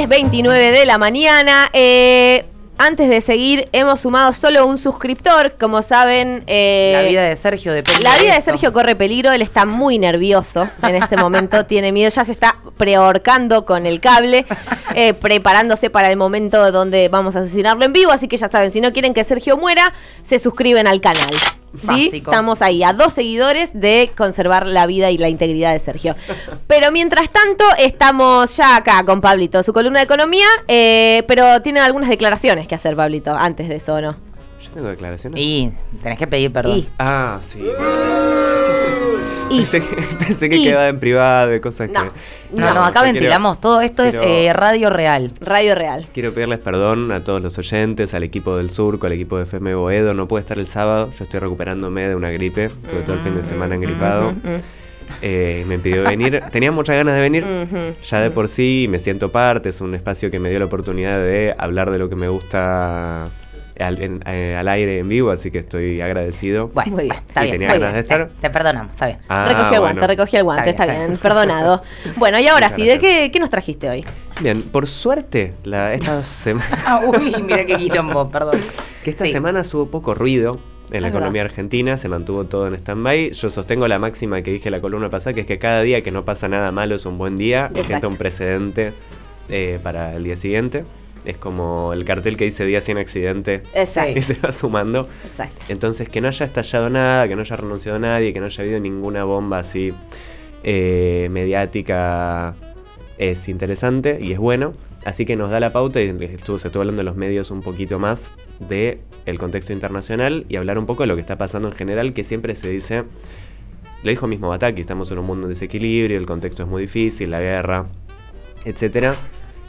10.29 de la mañana. Eh, antes de seguir, hemos sumado solo un suscriptor. Como saben, eh, La vida de Sergio depende la vida de. Sergio corre peligro. Él está muy nervioso en este momento. tiene miedo, ya se está prehorcando con el cable, eh, preparándose para el momento donde vamos a asesinarlo en vivo. Así que ya saben, si no quieren que Sergio muera, se suscriben al canal. ¿Sí? Básico. Estamos ahí a dos seguidores de conservar la vida y la integridad de Sergio. Pero mientras tanto, estamos ya acá con Pablito, su columna de economía, eh, pero tiene algunas declaraciones que hacer, Pablito, antes de eso, ¿o ¿no? Yo tengo declaraciones. Y tenés que pedir perdón. Y- Ah, sí. Y- Pensé que, pensé que y- quedaba en privado y cosas No. que. No, no, No, acá quiero- ventilamos todo. Esto quiero- es eh, radio real. Radio Real. Quiero pedirles perdón a todos los oyentes, al equipo del Surco, al equipo de FM Boedo. No pude estar el sábado, yo estoy recuperándome de una gripe. Tuve todo el fin de semana engripado. Eh, me impidió venir. Tenía muchas ganas de venir. Ya de por sí me siento parte. Es un espacio que me dio la oportunidad de hablar de lo que me gusta al, en- eh, al aire en vivo, así que estoy agradecido. Bueno, Muy bien. está Y bien. tenía muy ganas bien. de estar. Te, te perdonamos, está bien. Ah, recogí el guante, recogí el guante, está Está bien, perdonado. Bueno, y ahora Muchas sí, ¿de qué, qué nos trajiste hoy? Bien, por suerte, la, esta semana. Ah, uy, mira qué quilombo, perdón. Que esta Sí. semana hubo poco ruido en la Es economía verdad. argentina, se mantuvo todo en stand-by. Yo sostengo la máxima que dije en la columna pasada, que es que cada día que no pasa nada malo es un buen día y Exacto. sienta un precedente eh, para el día siguiente. Es como el cartel que dice día sin accidente Exacto. y se va sumando. Exacto. Entonces, que no haya estallado nada, que no haya renunciado nadie, que no haya habido ninguna bomba así eh, mediática es interesante y es bueno. Así que nos da la pauta y estuvo, se estuvo hablando en los medios un poquito más de el contexto internacional y hablar un poco de lo que está pasando en general, que siempre se dice, lo dijo mismo Bataki, estamos en un mundo en desequilibrio, el contexto es muy difícil, la guerra, etcétera.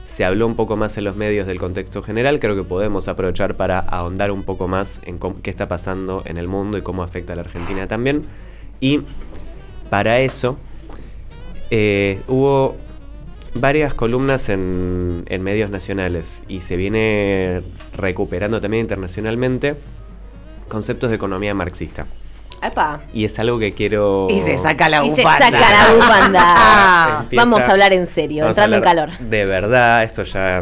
Se habló un poco más en los medios del contexto general, creo que podemos aprovechar para ahondar un poco más en qué está pasando en el mundo y cómo afecta a la Argentina también. Y para eso eh, hubo varias columnas en, en medios nacionales y se viene recuperando también internacionalmente conceptos de economía marxista. Epa. Y es algo que quiero... Y se saca la Y se bufanda. saca la bufanda. Empieza- Vamos a hablar en serio, entrando en calor. De verdad, eso ya...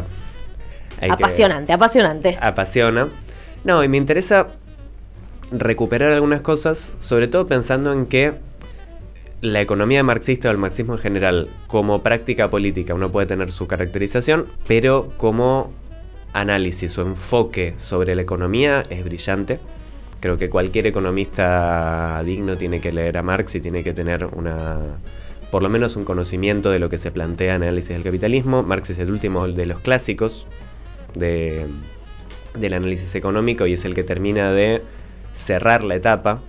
hay que- Apasionante, apasionante. apasiona. No, y me interesa recuperar algunas cosas, sobre todo pensando en que la economía marxista o el marxismo en general, como práctica política, uno puede tener su caracterización, pero como análisis o enfoque sobre la economía es brillante. Creo que cualquier economista digno tiene que leer a Marx y tiene que tener una por lo menos un conocimiento de lo que se plantea en análisis del capitalismo. Marx es el último de los clásicos de, del análisis económico y es el que termina de cerrar la etapa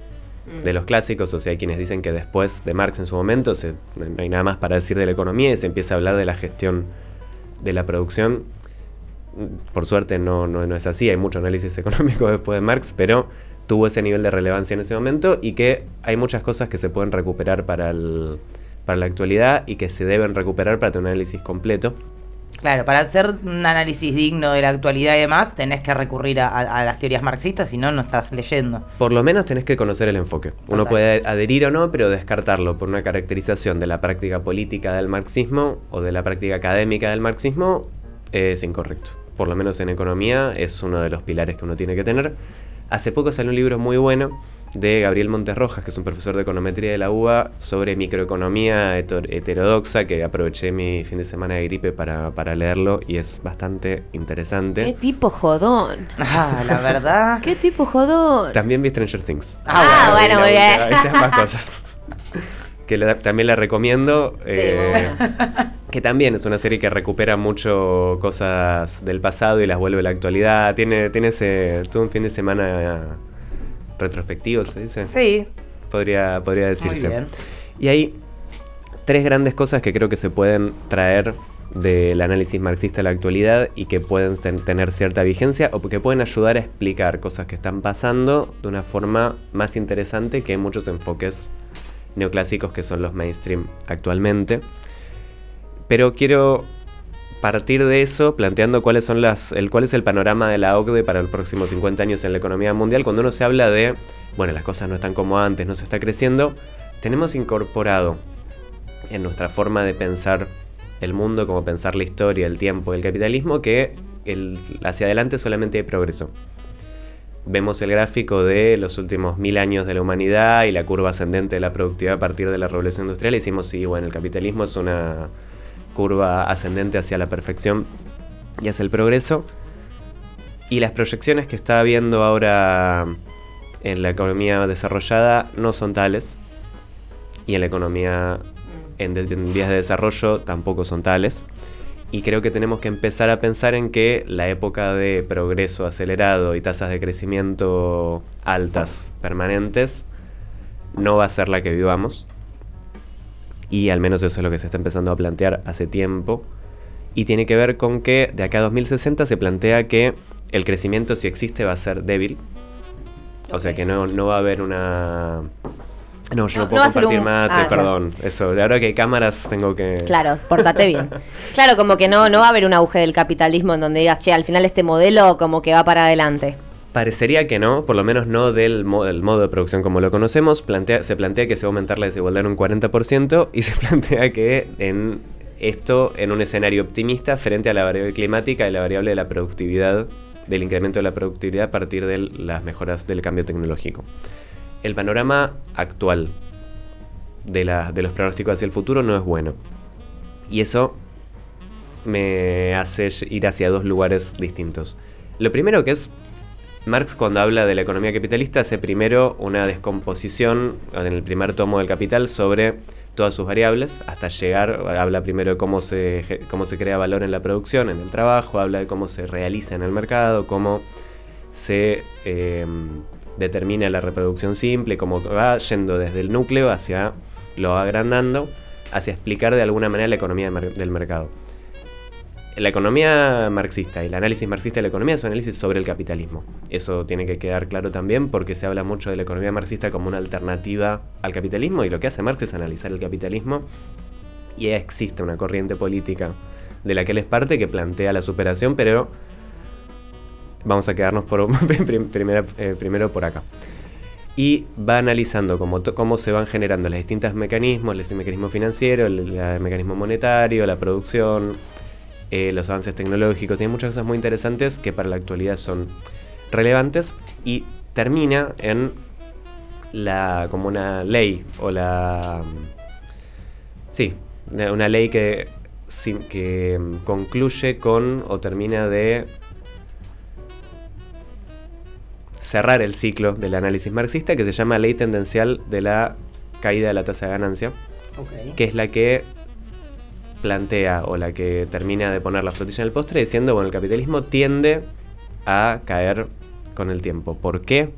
de los clásicos, o sea, hay quienes dicen que después de Marx en su momento se- no hay nada más para decir de la economía y se empieza a hablar de la gestión de la producción. Por suerte no, no, no es así, hay mucho análisis económico después de Marx, pero tuvo ese nivel de relevancia en ese momento y que hay muchas cosas que se pueden recuperar para, el- para la actualidad y que se deben recuperar para tener un análisis completo. Claro, para hacer un análisis digno de la actualidad y demás, tenés que recurrir a, a- a las teorías marxistas, si no, no estás leyendo. Por lo menos tenés que conocer el enfoque. Uno puede adherir o no, pero descartarlo por una caracterización de la práctica política del marxismo o de la práctica académica del marxismo es incorrecto. Por lo menos en economía es uno de los pilares que uno tiene que tener. Hace poco salió un libro muy bueno de Gabriel Montes Rojas, que es un profesor de econometría de la UBA, sobre microeconomía heter- heterodoxa, que aproveché mi fin de semana de gripe para, para leerlo y es bastante interesante. Qué tipo jodón. Ah, la verdad. Qué tipo jodón. También vi Stranger Things. Ah, bueno, vi muy la bien. Esas más cosas. Que la- también la recomiendo. eh, que también es una serie que recupera mucho cosas del pasado y las vuelve a la actualidad. Tiene, tiene ese. Tuvo un fin de semana retrospectivo, se dice. Sí, Podría, podría muy decirse. bien. Y hay tres grandes cosas que creo que se pueden traer del análisis marxista a la actualidad y que pueden ten- tener cierta vigencia o que pueden ayudar a explicar cosas que están pasando de una forma más interesante que muchos enfoques neoclásicos que son los mainstream actualmente. Pero quiero partir de eso planteando cuáles son las, el, cuál es el panorama de la OCDE para los próximos 50 años en la economía mundial. Cuando uno se habla de, bueno, las cosas no están como antes, no se está creciendo, tenemos incorporado en nuestra forma de pensar el mundo, cómo pensar la historia, el tiempo, el capitalismo, que hacia adelante solamente hay progreso. Vemos el gráfico de los últimos mil años de la humanidad y la curva ascendente de la productividad a partir de la revolución industrial y decimos, sí, bueno, el capitalismo es una curva ascendente hacia la perfección y hacia el progreso. Y las proyecciones que está viendo ahora en la economía desarrollada no son tales. Y en la economía en, vías de desarrollo tampoco son tales. Y creo que tenemos que empezar a pensar en que la época de progreso acelerado y tasas de crecimiento altas, permanentes, no va a ser la que vivamos. Y al menos eso es lo que se está empezando a plantear hace tiempo. Y tiene que ver con que de acá a 2060 se plantea que el crecimiento, si existe, va a ser débil. O sea que no, no va a haber una no, yo no, puedo compartir mate, ah, perdón. Eso, ahora que hay cámaras tengo que. Claro, pórtate bien. claro, como que no, no va a haber un auge del capitalismo en donde digas, che, al final este modelo como que va para adelante. Parecería que no, por lo menos no del, modo de producción como lo conocemos. Plantea, se plantea que se va a aumentar la desigualdad en un 40% y se plantea que en esto en un escenario optimista frente a la variable climática y la variable de la productividad, del incremento de la productividad a partir de las mejoras del cambio tecnológico el panorama actual de, los pronósticos hacia el futuro no es bueno. Y eso me hace ir hacia dos lugares distintos. Lo primero que es, Marx cuando habla de la economía capitalista hace primero una descomposición en el primer tomo del Capital sobre todas sus variables, hasta llegar, habla primero de cómo se, cómo se crea valor en la producción, en el trabajo, habla de cómo se realiza en el mercado, cómo se eh, determina la reproducción simple, como va yendo desde el núcleo hacia, lo agrandando, hacia explicar de alguna manera la economía del mercado. La economía marxista y el análisis marxista de la economía es un análisis sobre el capitalismo. Eso tiene que quedar claro también porque se habla mucho de la economía marxista como una alternativa al capitalismo y lo que hace Marx es analizar el capitalismo y existe una corriente política de la que él es parte que plantea la superación, pero Vamos a quedarnos por, eh, primero por acá. Y va analizando cómo, cómo se van generando los distintos mecanismos, el mecanismo financiero, el, mecanismo monetario, la producción, eh, los avances tecnológicos. Tiene muchas cosas muy interesantes que para la actualidad son relevantes y termina en la como una ley o la sí una ley que, que concluye con o termina de cerrar el ciclo del análisis marxista que se llama ley tendencial de la caída de la tasa de ganancia, que es la que plantea o la que termina de poner la frutilla en el postre diciendo, bueno, el capitalismo tiende a caer con el tiempo. ¿Por qué?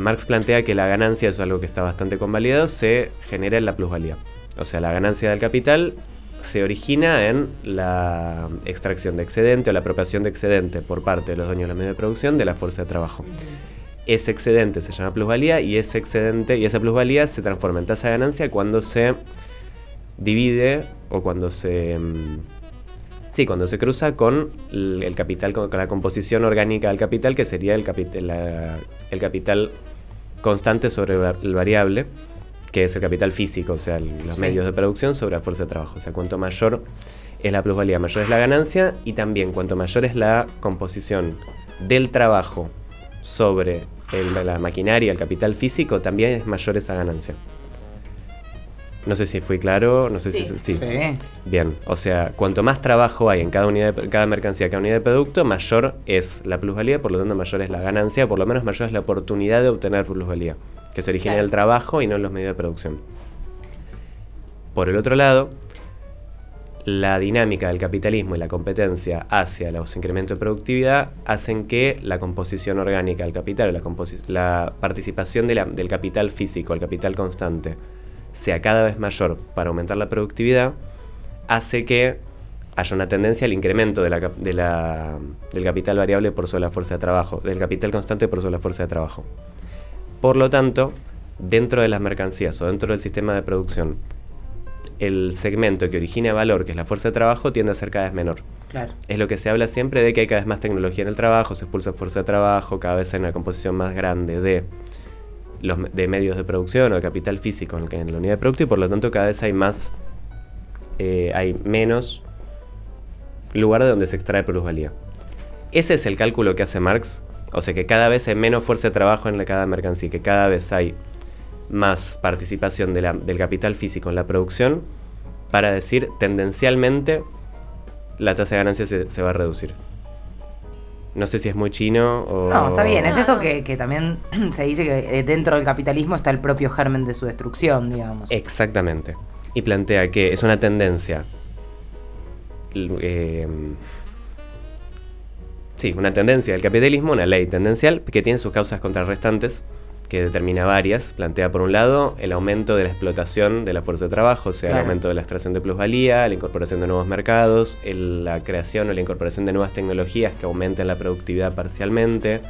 Marx plantea que la ganancia, es algo que está bastante convalidado, se genera en la plusvalía. O sea, la ganancia del capital se origina en la extracción de excedente o la apropiación de excedente por parte de los dueños de la medio de producción de la fuerza de trabajo. Ese excedente se llama plusvalía y ese excedente y esa plusvalía se transforma en tasa de ganancia cuando se divide o cuando se mm, sí, cuando se cruza con el capital con la composición orgánica del capital que sería el, capital, el capital constante sobre el variable que es el capital físico, o sea, los medios de producción sobre la fuerza de trabajo. O sea, cuanto mayor es la plusvalía, mayor es la ganancia y también cuanto mayor es la composición del trabajo sobre la maquinaria, el capital físico, también es mayor esa ganancia. No sé si fui claro, no sé si sí. Bien, o sea, cuanto más trabajo hay en cada unidad, de, cada mercancía, cada unidad de producto, mayor es la plusvalía, por lo tanto mayor es la ganancia, por lo menos mayor es la oportunidad de obtener plusvalía que se origina en el trabajo y no en los medios de producción. Por el otro lado, la dinámica del capitalismo y la competencia hacia los incrementos de productividad hacen que la composición orgánica del capital, la, la participación del capital físico, el capital constante, sea cada vez mayor para aumentar la productividad, hace que haya una tendencia al incremento de la, del capital variable por sobre la fuerza de trabajo, del capital constante por sobre la fuerza de trabajo. Por lo tanto, dentro de las mercancías o dentro del sistema de producción, el segmento que origina valor, que es la fuerza de trabajo, tiende a ser cada vez menor. Claro. Es lo que se habla siempre de que hay cada vez más tecnología en el trabajo, se expulsa fuerza de trabajo, cada vez hay una composición más grande de, los, de medios de producción o de capital físico en, la unidad de producto y por lo tanto cada vez hay más eh, hay menos lugar de donde se extrae plusvalía. Ese es el cálculo que hace Marx. O sea que cada vez hay menos fuerza de trabajo en la cada mercancía, que cada vez hay más participación de la- del capital físico en la producción para decir tendencialmente la tasa de ganancia se, se va a reducir. No sé si es muy chino o... No, está bien. Es esto que, que también se dice que eh, dentro del capitalismo está el propio germen de su destrucción, digamos. Exactamente. Y plantea que es una tendencia. eh, sí, una tendencia del capitalismo, una ley tendencial que tiene sus causas contrarrestantes, que determina varias. Plantea, por un lado, el aumento de la explotación de la fuerza de trabajo, o sea, Claro. el aumento de la extracción de plusvalía, la incorporación de nuevos mercados, el- la creación o la incorporación de nuevas tecnologías que aumenten la productividad parcialmente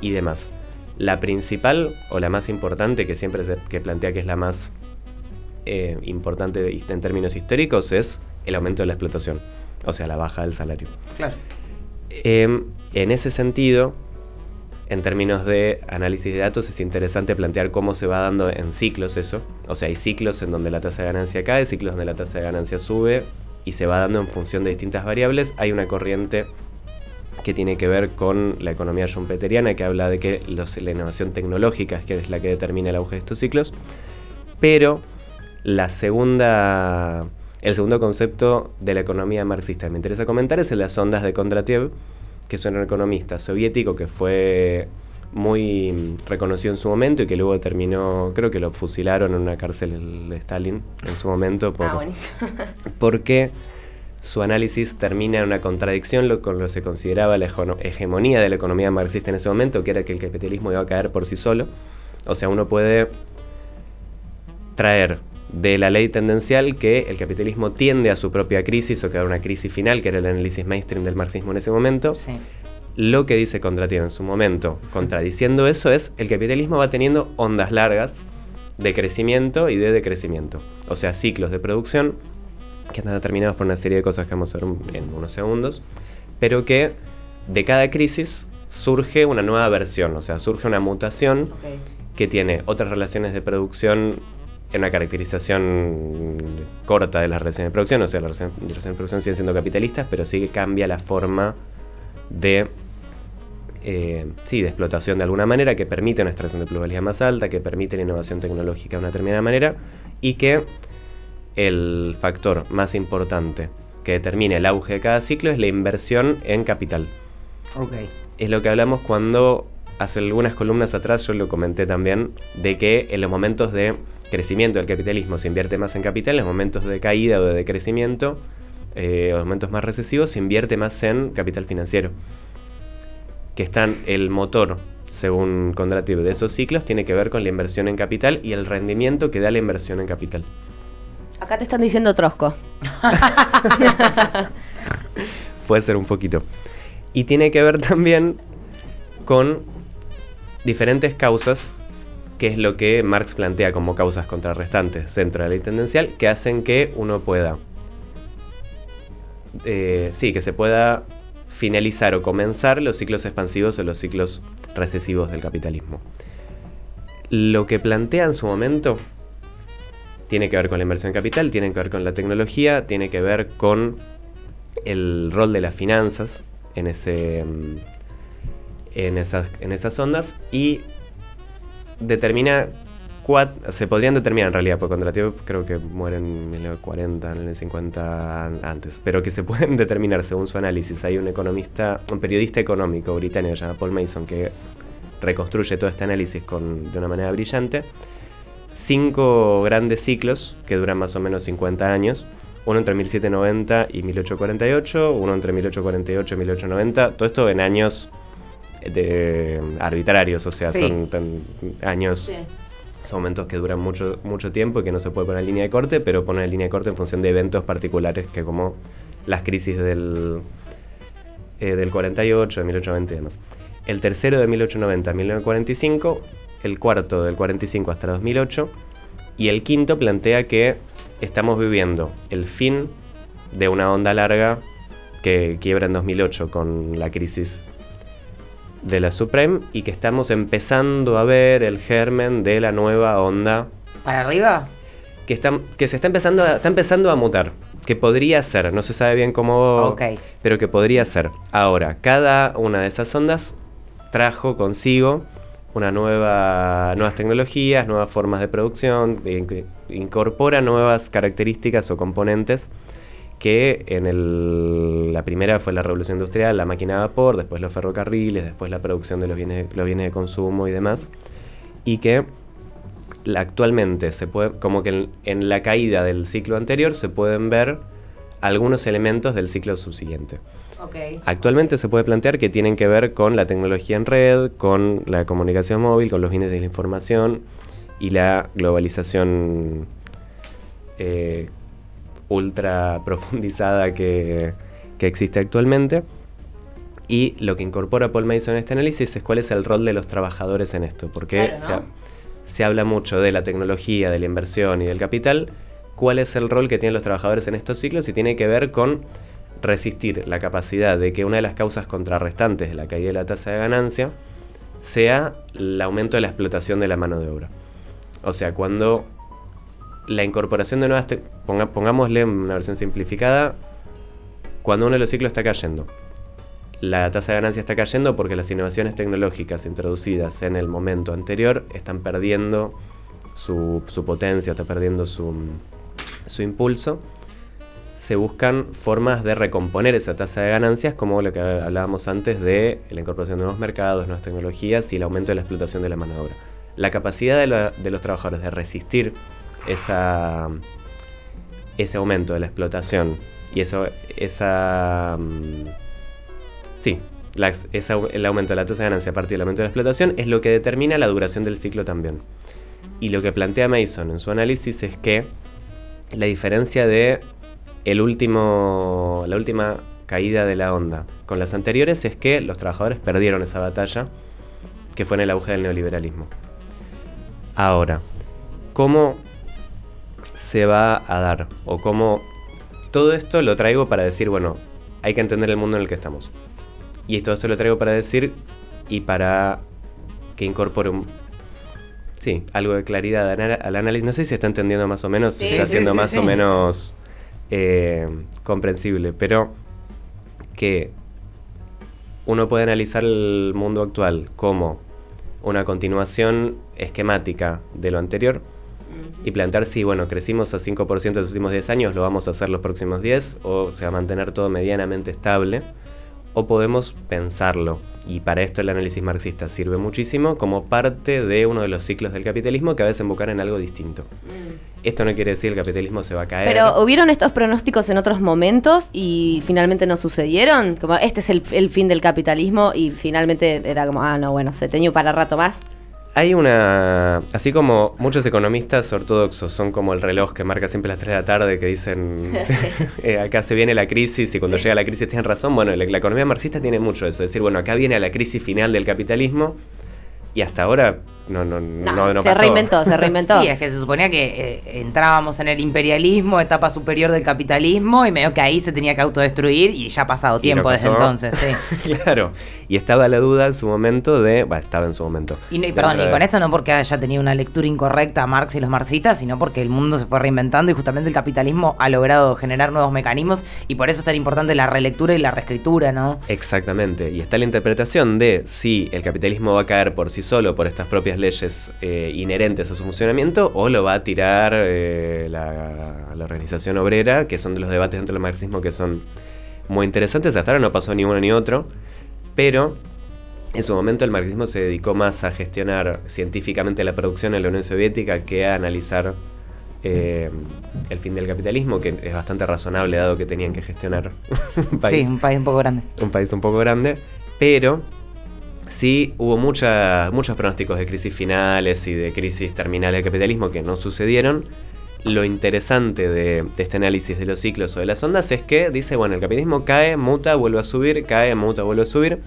y demás. La principal o la más importante, que siempre se que plantea que es la más eh, importante en términos históricos, es el aumento de la explotación, o sea, la baja del salario. Claro. Em, en ese sentido, en términos de análisis de datos, es interesante plantear cómo se va dando en ciclos eso. O sea, hay ciclos en donde la tasa de ganancia cae, ciclos donde la tasa de ganancia sube y se va dando en función de distintas variables. Hay una corriente que tiene que ver con la economía schumpeteriana que habla de que los- la innovación tecnológica es, la que determina el auge de estos ciclos. Pero la segunda, el segundo concepto de la economía marxista que me interesa comentar es el de las ondas de Kondratiev, que es un economista soviético que fue muy reconocido en su momento y que luego terminó, creo que lo fusilaron en una cárcel de Stalin en su momento por, Ah, porque su análisis termina en una contradicción lo- con lo que se consideraba la hegemo- hegemonía de la economía marxista en ese momento, que era que el capitalismo iba a caer por sí solo. O sea, uno puede traer de la ley tendencial que el capitalismo tiende a su propia crisis o que a una crisis final, que era el análisis mainstream del marxismo en ese momento. Sí. Lo que dice Kondratiev en su momento, contradiciendo eso, es el capitalismo va teniendo ondas largas de crecimiento y de decrecimiento. O sea, ciclos de producción que están determinados por una serie de cosas que vamos a ver en unos segundos, pero que de cada crisis surge una nueva versión, o sea, surge una mutación que tiene otras relaciones de producción en una caracterización corta de las relaciones de producción, o sea, las relaciones de producción siguen siendo capitalistas, pero sí que cambia la forma de, eh, sí, de explotación de alguna manera, que permite una extracción de plusvalía más alta, que permite la innovación tecnológica de una determinada manera, y que el factor más importante que determina el auge de cada ciclo es la inversión en capital. Es lo que hablamos cuando hace algunas columnas atrás yo lo comenté también de que en los momentos de crecimiento del capitalismo se invierte más en capital, en los momentos de caída o de decrecimiento, eh, o los momentos más recesivos se invierte más en capital financiero. Que están el motor, según Kondratiev, de esos ciclos tiene que ver con la inversión en capital y el rendimiento que da la inversión en capital. Acá te están diciendo Trosco. Puede ser un poquito. Y tiene que ver también con diferentes causas, que es lo que Marx plantea como causas contrarrestantes dentro de la ley tendencial, que hacen que uno pueda, eh, sí, que se pueda finalizar o comenzar los ciclos expansivos o los ciclos recesivos del capitalismo. Lo que plantea en su momento tiene que ver con la inversión en capital, tiene que ver con la tecnología, tiene que ver con el rol de las finanzas en, ese, mm, en, esas, en esas ondas y determina cuat- se podrían determinar en realidad, porque Kondratiev creo que muere en 1940, en el 50 an- antes, pero que se pueden determinar según su análisis. Hay un economista, un periodista económico británico llamado Paul Mason que reconstruye todo este análisis con, de una manera brillante. Cinco grandes ciclos que duran más o menos 50 años. Uno entre 1790 y 1848, uno entre 1848 y 1890. Todo esto en años de, arbitrarios, o sea, Sí. son tan- años son momentos que duran mucho, mucho tiempo y que no se puede poner en línea de corte, pero poner en línea de corte en función de eventos particulares que como las crisis del, eh, del 48, de 1820 y demás. El tercero de 1890 a 1945, el cuarto del 45 hasta 2008 y el quinto plantea que estamos viviendo el fin de una onda larga que quiebra en 2008 con la crisis de la Supreme y que estamos empezando a ver el germen de la nueva onda. ¿Para arriba? que, está, que se está empezando, a, está empezando a mutar. Que podría ser, no se sabe bien cómo, Ok. pero que podría ser. Ahora, cada una de esas ondas trajo consigo una nueva, nuevas tecnologías, nuevas formas de producción, in- incorpora nuevas características o componentes que en el- la primera fue la revolución industrial, la máquina a vapor, después los ferrocarriles, después la producción de los bienes, los bienes de consumo y demás, y que actualmente se puede, como que en, en la caída del ciclo anterior se pueden ver algunos elementos del ciclo subsiguiente. Actualmente se puede plantear que tienen que ver con la tecnología en red, con la comunicación móvil, con los bienes de la información y la globalización eh, ultra profundizada que, que existe actualmente. Y lo que incorpora Paul Mason en este análisis es cuál es el rol de los trabajadores en esto, porque Claro, se, se habla mucho de la tecnología, de la inversión y del capital. ¿Cuál es el rol que tienen los trabajadores en estos ciclos? Y tiene que ver con resistir la capacidad de que una de las causas contrarrestantes de la caída de la tasa de ganancia sea el aumento de la explotación de la mano de obra. O sea, cuando la incorporación de nuevas... ponga- pongámosle una versión simplificada, cuando uno de los ciclos está cayendo. La tasa de ganancia está cayendo porque las innovaciones tecnológicas introducidas en el momento anterior están perdiendo su, su potencia, está perdiendo su, su impulso. Se buscan formas de recomponer esa tasa de ganancias, como lo que hablábamos antes de la incorporación de nuevos mercados, nuevas tecnologías y el aumento de la explotación de la mano de obra. La capacidad de los trabajadores de resistir esa, ese aumento de la explotación y eso, esa... mm, Sí, la esa- el aumento de la tasa de ganancia a partir del aumento de la explotación es lo que determina la duración del ciclo también. Y lo que plantea Mason en su análisis es que la diferencia de el último, la última caída de la onda con las anteriores es que los trabajadores perdieron esa batalla que fue en el auge del neoliberalismo. Ahora, ¿cómo se va a dar? O cómo... Todo esto lo traigo para decir, bueno, hay que entender el mundo en el que estamos. Y todo esto lo traigo para decir y para que incorpore un... Sí, algo de claridad al análisis. No sé si se está entendiendo más o menos, si Sí, está sí, siendo sí, más o menos eh, comprensible, pero que uno puede analizar el mundo actual como una continuación esquemática de lo anterior y plantear si, bueno, crecimos a 5% en los últimos 10 años, lo vamos a hacer los próximos 10, o se va a mantener todo medianamente estable, o podemos pensarlo, y para esto el análisis marxista sirve muchísimo, como parte de uno de los ciclos del capitalismo que a desembocar en algo distinto. Esto no quiere decir que el capitalismo se va a caer. Pero hubieron estos pronósticos en otros momentos y finalmente no sucedieron. Como este es el, el fin del capitalismo y finalmente era como, ah, no, bueno, se teñó para rato más. Hay una. Así como muchos economistas ortodoxos son como el reloj que marca siempre las 3 de la tarde, que dicen eh, acá se viene la crisis y cuando llega la crisis tienen razón. Bueno, la, la economía marxista tiene mucho eso. Es decir, bueno, acá viene la crisis final del capitalismo y hasta ahora no, no, No, no, no se pasó. reinventó, se reinventó. Sí, es que se suponía que eh, entrábamos en el imperialismo, etapa superior del capitalismo, y medio que ahí se tenía que autodestruir y ya ha pasado tiempo desde entonces, sí. claro. Y estaba la duda en su momento de. Bueno, estaba en su momento. Y, no, y perdón, y con esto no porque haya tenido una lectura incorrecta a Marx y los marxistas, sino porque el mundo se fue reinventando y justamente el capitalismo ha logrado generar nuevos mecanismos y por eso es tan importante la relectura y la reescritura, ¿no? Exactamente, y está la interpretación de si el capitalismo va a caer por sí solo por estas propias leyes eh, inherentes a su funcionamiento o lo va a tirar eh, la, la organización obrera, que son de los debates dentro del marxismo que son muy interesantes. Hasta ahora no pasó ni uno ni otro, pero en su momento el marxismo se dedicó más a gestionar científicamente la producción en la Unión Soviética que a analizar eh, el fin del capitalismo, que es bastante razonable dado que tenían que gestionar un país Sí, un país un poco grande. un país un poco grande, pero sí hubo muchos pronósticos de crisis finales y de crisis terminales del capitalismo que no sucedieron. Lo interesante de, de este análisis de los ciclos o de las ondas es que dice, bueno, el capitalismo cae, muta, vuelve a subir, cae, muta, vuelve a subir.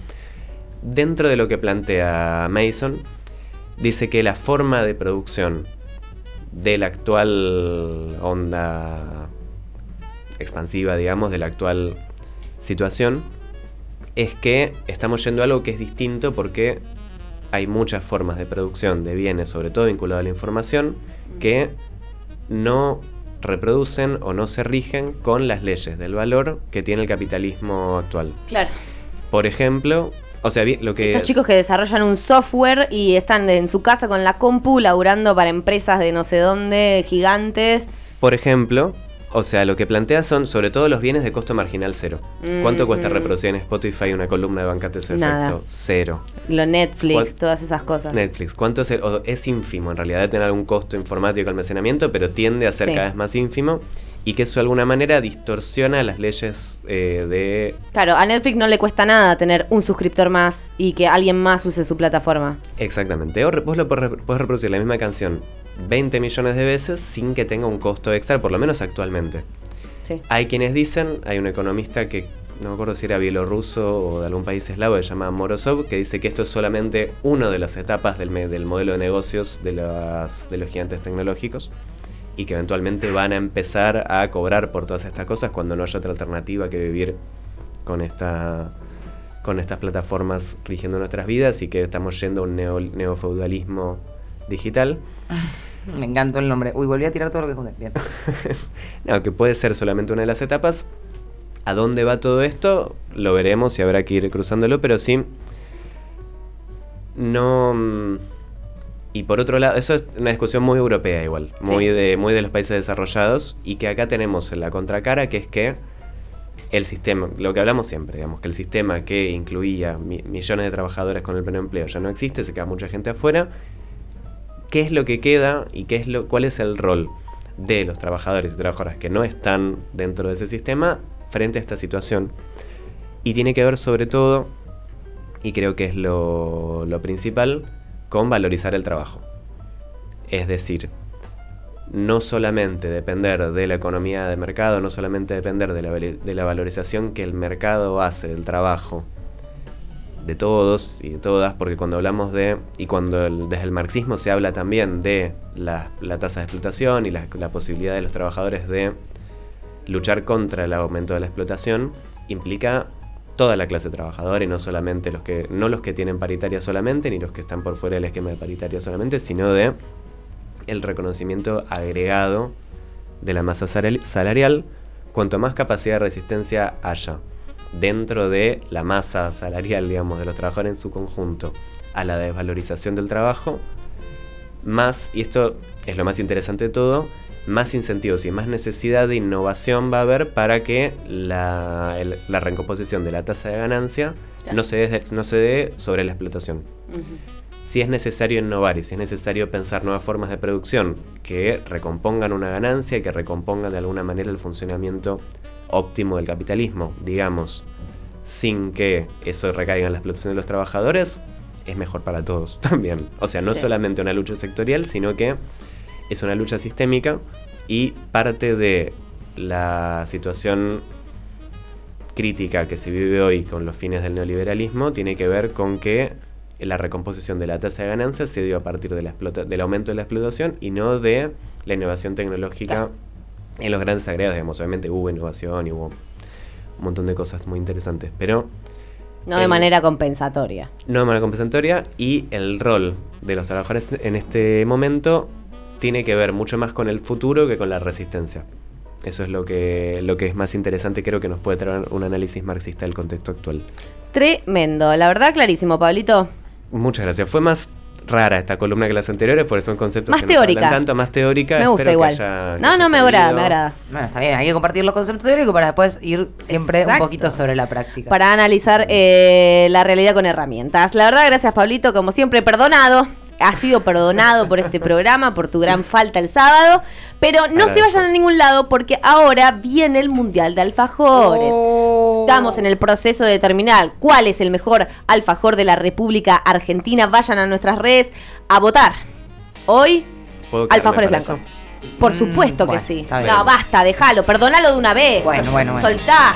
Dentro de lo que plantea Mason, dice que la forma de producción de la actual onda expansiva, digamos, de la actual situación, es que estamos yendo a algo que es distinto porque hay muchas formas de producción de bienes, sobre todo vinculadas a la información, que no reproducen o no se rigen con las leyes del valor que tiene el capitalismo actual. Claro. Por ejemplo, o sea, lo que Estos es- chicos que desarrollan un software y están en su casa con la compu laburando para empresas de no sé dónde, gigantes. Por ejemplo, o sea, lo que plantea son sobre todo los bienes de costo marginal cero. ¿Cuánto cuesta Mhm. reproducir en Spotify una columna de Bancate ese Nada. efecto? Cero. Lo Netflix, ¿Cuál- todas esas cosas. Netflix, ¿cuánto es? el- o es ínfimo, en realidad debe tener algún costo informático almacenamiento, pero tiende a ser Sí. cada vez más ínfimo y que eso de alguna manera distorsiona las leyes eh, de... Claro, a Netflix no le cuesta nada tener un suscriptor más y que alguien más use su plataforma. Exactamente, O vos lo podés reproducir la misma canción 20 millones de veces sin que tenga un costo extra, por lo menos actualmente. Sí. Hay quienes dicen, hay un economista que no me acuerdo si era bielorruso o de algún país eslavo, que se llama Morozov, que dice que esto es solamente una de las etapas del, del modelo de negocios de, las, de los gigantes tecnológicos y que eventualmente van a empezar a cobrar por todas estas cosas cuando no haya otra alternativa que vivir con esta con estas plataformas rigiendo nuestras vidas y que estamos yendo a un neo, neofeudalismo digital. Me encantó el nombre. Uy, volví a tirar todo lo que junté. Bien. No, que puede ser solamente una de las etapas. ¿A dónde va todo esto? Lo veremos y habrá que ir cruzándolo, pero sí. No. mm, Y por otro lado, eso es una discusión muy europea igual, muy, Sí. de, muy de los países desarrollados, y que acá tenemos la contracara, que es que el sistema, lo que hablamos siempre, digamos, que el sistema que incluía mi- millones de trabajadores con el pleno empleo ya no existe, se queda mucha gente afuera. ¿Qué es lo que queda y qué es lo, cuál es el rol de los trabajadores y trabajadoras que no están dentro de ese sistema frente a esta situación? Y tiene que ver sobre todo, y creo que es lo, lo principal, con valorizar el trabajo. Es decir, no solamente depender de la economía de mercado, no solamente depender de la, de la valorización que el mercado hace del trabajo de todos y de todas, porque cuando hablamos de, y cuando desde el marxismo se habla también de la, la tasa de explotación y la, la posibilidad de los trabajadores de luchar contra el aumento de la explotación, implica toda la clase trabajadora y no solamente los que, no los que tienen paritaria solamente, ni los que están por fuera del esquema de paritaria solamente, sino de el reconocimiento agregado de la masa salari- salarial, cuanto más capacidad de resistencia haya dentro de la masa salarial, digamos, de los trabajadores en su conjunto a la desvalorización del trabajo, más, y esto es lo más interesante de todo, más incentivos y más necesidad de innovación va a haber para que la, el- la recomposición de la tasa de ganancia Claro. no se, dé, no se dé sobre la explotación si es necesario innovar y si es necesario pensar nuevas formas de producción que recompongan una ganancia y que recompongan de alguna manera el funcionamiento óptimo del capitalismo, digamos, sin que eso recaiga en la explotación de los trabajadores, es mejor para todos también. O sea, no Sí. solamente una lucha sectorial, sino que es una lucha sistémica y parte de la situación crítica que se vive hoy con los fines del neoliberalismo tiene que ver con que la recomposición de la tasa de ganancias se dio a partir de la explota- del aumento de la explotación y no de la innovación tecnológica Claro. En los grandes agregados. Digamos, obviamente hubo innovación y hubo un montón de cosas muy interesantes, pero No de El- manera compensatoria. no de manera compensatoria y el rol de los trabajadores en este momento tiene que ver mucho más con el futuro que con la resistencia. Eso es lo que, lo que es más interesante, creo que nos puede traer un análisis marxista del contexto actual. Tremendo. La verdad, clarísimo, Pablito. Muchas gracias. Fue más rara esta columna que las anteriores, por eso son conceptos Más que nos teórica. tanto, más teórica. Me gusta Espero que igual. haya- que no, no, me agrada, me agrada. Bueno, está bien, hay que compartir los conceptos teóricos para después ir siempre Exacto. un poquito sobre la práctica. Para analizar eh, la realidad con herramientas. La verdad, gracias, Pablito, como siempre, perdonado. Has sido perdonado por este programa, por tu gran falta el sábado. Pero no se vayan a ningún lado porque ahora viene el Mundial de Alfajores. Oh. Estamos en el proceso de determinar cuál es el mejor alfajor de la República Argentina. Vayan a nuestras redes a votar. Hoy, ¿Puedo quedarme alfajores blancos. Por Mm, supuesto que bueno, sí. No, basta, déjalo, perdónalo de una vez. Bueno, bueno, bueno. Soltá.